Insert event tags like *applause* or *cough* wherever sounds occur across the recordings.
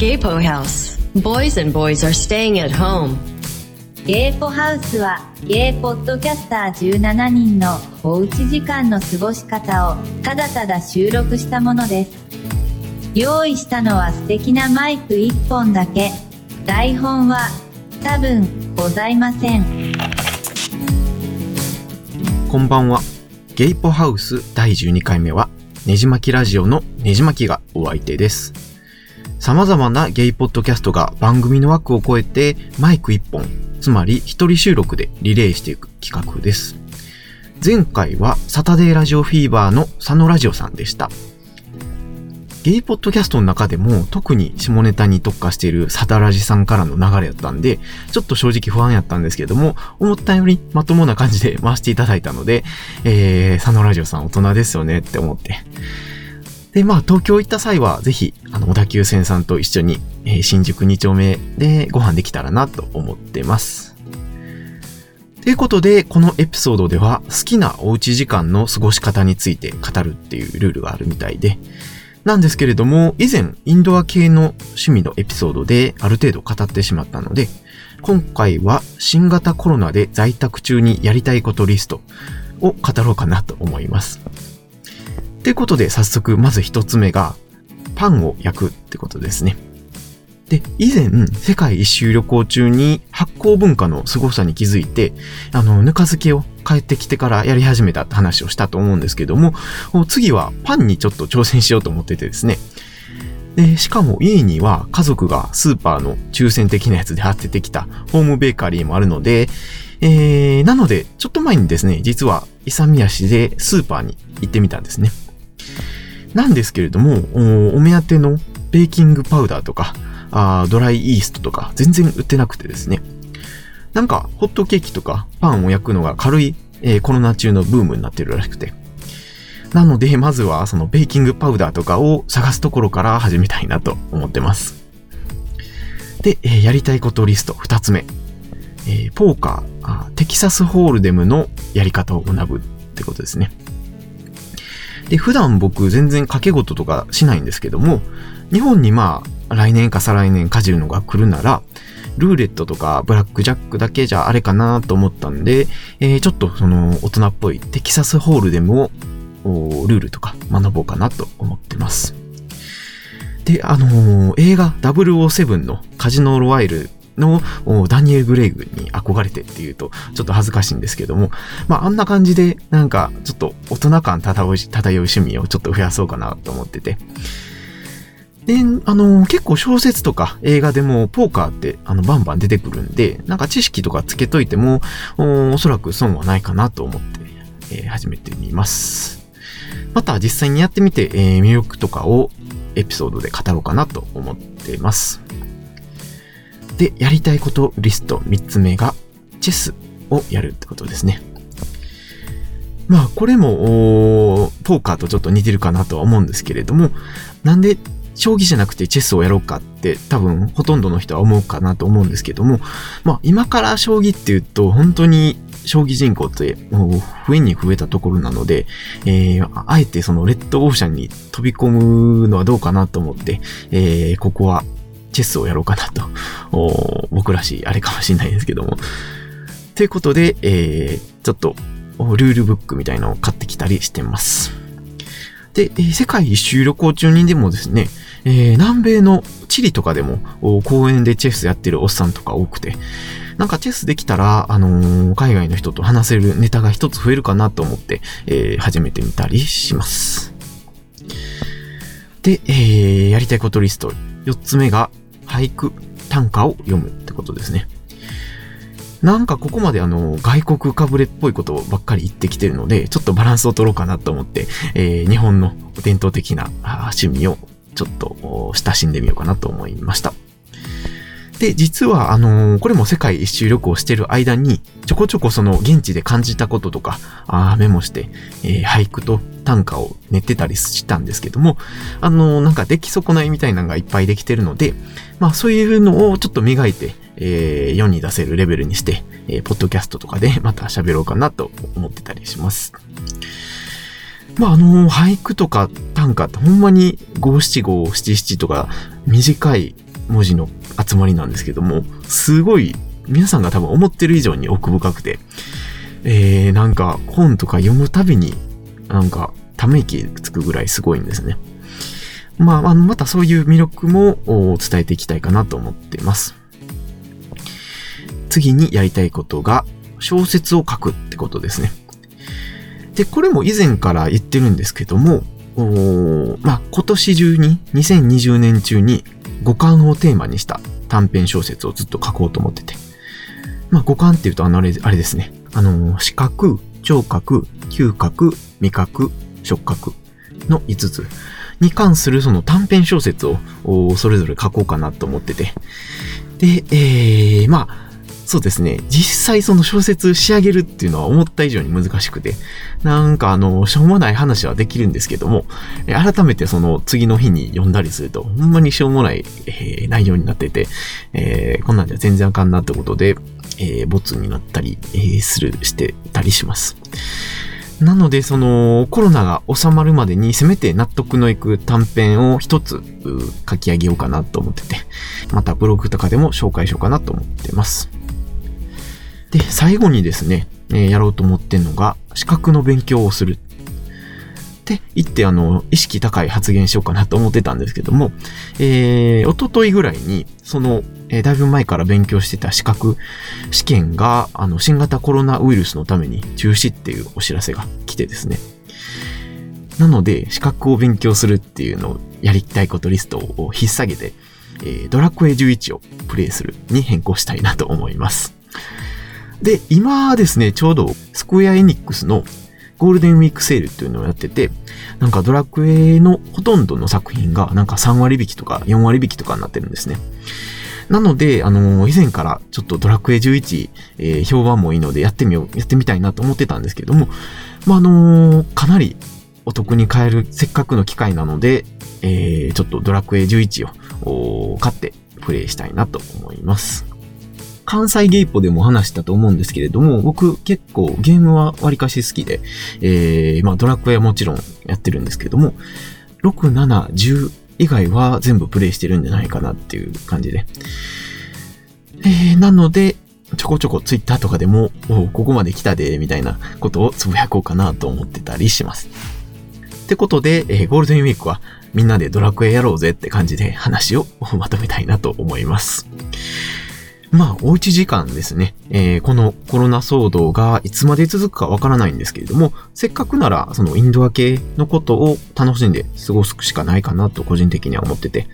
Gaypo House. Boys and boys are staying at home. ゲーポハウスは、ゲイポッドキャスター17人のおうち時間の過ごし方をただただ収録したものです。用意したのは素敵なマイク1本だけ。台本は多分ございません。こんばんは。ゲイポハウス第12回目は、ねじまきラジオのねじまきがお相手です。様々なゲイポッドキャストが番組の枠を超えてマイク1本、つまり一人収録でリレーしていく企画です。前回はサタデーラジオフィーバーの佐野ラジオさんでした。ゲイポッドキャストの中でも特に下ネタに特化しているサタラジさんからの流れだったんで、ちょっと正直不安やったんですけども、思ったよりまともな感じで回していただいたので、えー、佐野ラジオさん大人ですよねって思って。で、まあ、東京行った際は、ぜひ、あの、小田急線さんと一緒に、えー新宿2丁目でご飯できたらなと思ってます。ということで、このエピソードでは、好きなおうち時間の過ごし方について語るっていうルールがあるみたいで、なんですけれども、以前、インドア系の趣味のエピソードである程度語ってしまったので、今回は新型コロナで在宅中にやりたいことリストを語ろうかなと思います。ということで、早速、まず一つ目が、パンを焼くってことですね。で、以前、世界一周旅行中に発酵文化の凄さに気づいて、あの、ぬか漬けを帰ってきてからやり始めたって話をしたと思うんですけども、次はパンにちょっと挑戦しようと思っててですね。で、しかも家には家族がスーパーの抽選的なやつで当ててきたホームベーカリーもあるので、えー、なので、ちょっと前にですね、実は勇み足でスーパーに行ってみたんですね。なんですけれども、お目当てのベーキングパウダーとか、あードライイーストとか全然売ってなくてですね。なんか、ホットケーキとかパンを焼くのが軽い、えーコロナ中のブームになってるらしくて。なので、まずはそのベーキングパウダーとかを探すところから *laughs* 始めたいなと思ってます。で、えーやりたいことリスト2つ目。えーポーカーーテキサスホールデムのやり方を学ぶってことですね。で、普段僕全然掛け事とかしないんですけども、日本にまあ、来年か再来年カジノが来るなら、ルーレットとかブラックジャックだけじゃあれかなと思ったんで、えーちょっとその大人っぽいテキサスホールデムを、おルールとか学ぼうかなと思ってます。で、あのー映画007のカジノロワイルのダニエル・グレイグに憧れてっていうとちょっと恥ずかしいんですけども、まああんな感じでなんかちょっと大人感漂う漂う趣味をちょっと増やそうかなと思ってて。で、あの結構小説とか映画でもポーカーってあのバンバン出てくるんで、なんか知識とかつけといてもおおそらく損はないかなと思って、えー始めてみます。また実際にやってみて、えー魅力とかをエピソードで語ろうかなと思っています。で、やりたいことリスト3つ目が、チェスをやるってことですね。まあ、これも、ポーカーとちょっと似てるかなとは思うんですけれども、なんで、将棋じゃなくてチェスをやろうかって多分ほとんどの人は思うかなと思うんですけども、まあ今から将棋っていうと本当に将棋人口ってもう増えに増えたところなので、えーあえてそのレッドオーシャンに飛び込むのはどうかなと思って、えーここはチェスをやろうかなと、*laughs* 僕らしいあれかもしれないですけども。ということで、えーちょっとルールブックみたいなのを買ってきたりしてます。で、え世界一周旅行中にでもですね、えー南米のチリとかでも公園でチェスやってるおっさんとか多くて、なんかチェスできたら、あのー海外の人と話せるネタが一つ増えるかなと思って、えー始めてみたりします。で、えーやりたいことリスト。4つ目が、俳句、短歌を読むってことですね。なんかここまであの、外国かぶれっぽいことばっかり言ってきてるので、ちょっとバランスを取ろうかなと思って、えー日本の伝統的な趣味をちょっと親しんでみようかなと思いました。で、実は、あのーこれも世界一周旅行してる間に、ちょこちょこその現地で感じたこととか、あメモして、えー俳句と短歌を練ってたりしたんですけども、あのーなんか出来損ないみたいなのがいっぱいできてるので、まあそういうのをちょっと磨いて、えー世に出せるレベルにして、えーポッドキャストとかで *laughs* また喋ろうかなと思ってたりします。まああの俳句とか短歌ってほんまに五七五七七とか短い文字の集まりなんですけども、すごい皆さんが多分思ってる以上に奥深くて、えー、なんか本とか読むたびになんかため息つくぐらいすごいんですね。まあ、あの、またそういう魅力も伝えていきたいかなと思っています。次にやりたいことが小説を書くってことですね。で、これも以前から言ってるんですけども、まあ、今年中に、2020年中に五感をテーマにした短編小説をずっと書こうと思ってて。まあ、五感って言うとあのあれ、あれですね。あの、視覚、聴覚、嗅覚、味覚、触覚の5つに関するその短編小説をそれぞれ書こうかなと思ってて。で、えー、まあ、そうですね。実際その小説仕上げるっていうのは思った以上に難しくて、なんかあの、しょうもない話はできるんですけども、改めてその次の日に読んだりすると、ほんまにしょうもない、えー、内容になってて、えー、こんなんじゃ全然あかんなってことで、えー、ボツになったり、えー、する、してたりします。なので、その、コロナが収まるまでに、せめて納得のいく短編を一つ書き上げようかなと思ってて、またブログとかでも紹介しようかなと思ってます。で、最後にですね、えー、やろうと思ってんのが、資格の勉強をする。って言って、あの、意識高い発言しようかなと思ってたんですけども、えー、おとといぐらいに、その、えー、だいぶ前から勉強してた資格試験が、あの、新型コロナウイルスのために中止っていうお知らせが来てですね。なので、資格を勉強するっていうのをやりたいことリストを引っ提げて、えー、ドラクエ11をプレイするに変更したいなと思います。で、今ですね、ちょうどスクエアエニックスのゴールデンウィークセールっていうのをやってて、なんかドラクエのほとんどの作品がなんか3割引きとか4割引きとかになってるんですね。なので、あのー、以前からちょっとドラクエ11、えー、評判もいいのでやってみよう、やってみたいなと思ってたんですけれども、まあ、あのー、かなりお得に買えるせっかくの機会なので、えー、ちょっとドラクエ11を買ってプレイしたいなと思います。関西ゲイポでも話したと思うんですけれども、僕結構ゲームは割かし好きで、えー、まあドラクエはもちろんやってるんですけども、6、7、10以外は全部プレイしてるんじゃないかなっていう感じで。えー、なので、ちょこちょこツイッターとかでも、おここまで来たで、みたいなことをつぶやこうかなと思ってたりします。ってことで、えー、ゴールデンウィークはみんなでドラクエやろうぜって感じで話をまとめたいなと思います。まあ、おうち時間ですね。えー、このコロナ騒動がいつまで続くかわからないんですけれども、せっかくなら、そのインドア系のことを楽しんで過ごすしかないかなと個人的には思ってて。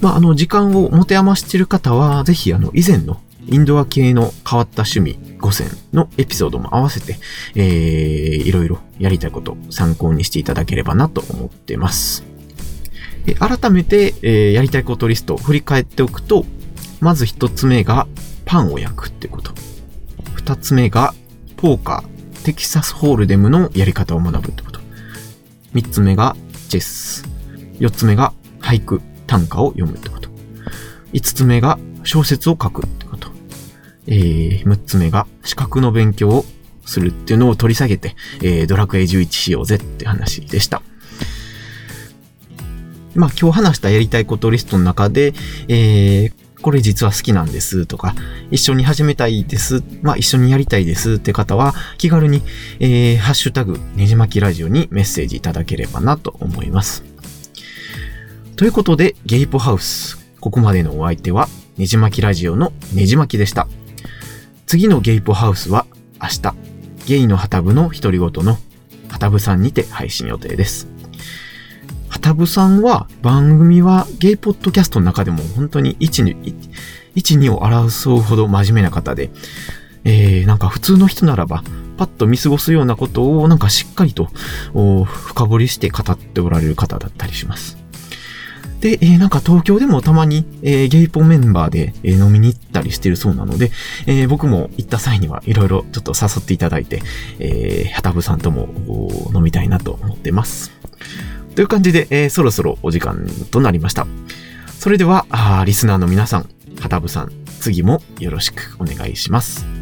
まあ、あの、時間を持て余している方は、ぜひ、あの、以前のインドア系の変わった趣味5選のエピソードも合わせて、えー、いろいろやりたいこと参考にしていただければなと思ってます。改めて、えー、やりたいことリストを振り返っておくと、まず一つ目がパンを焼くってこと。二つ目がポーカー、テキサスホールデムのやり方を学ぶってこと。三つ目がチェス。四つ目が俳句、短歌を読むってこと。五つ目が小説を書くってこと。えー、六つ目が資格の勉強をするっていうのを取り下げて、えー、ドラクエ11しようぜって話でした。まあ今日話したやりたいことリストの中で、えー、これ実は好きなんですとか、一緒に始めたいです、まあ一緒にやりたいですって方は、気軽に、えー、ハッシュタグ、ねじまきラジオにメッセージいただければなと思います。ということで、ゲイポハウス。ここまでのお相手は、ねじまきラジオのねじまきでした。次のゲイポハウスは、明日、ゲイの旗部の独り言の旗部さんにて配信予定です。はたぶさんは番組はゲイポッドキャストの中でも本当に1、2、1、2を争うほど真面目な方で、えー、なんか普通の人ならば、パッと見過ごすようなことをなんかしっかりと深掘りして語っておられる方だったりします。で、えー、なんか東京でもたまに、えー、ゲイポメンバーで、えー、飲みに行ったりしてるそうなので、えー、僕も行った際にはいろいろちょっと誘っていただいて、えー、はたぶさんとも飲みたいなと思ってます。という感じで、えー、そろそろお時間となりました。それでは、あリスナーの皆さん、はたぶさん、次もよろしくお願いします。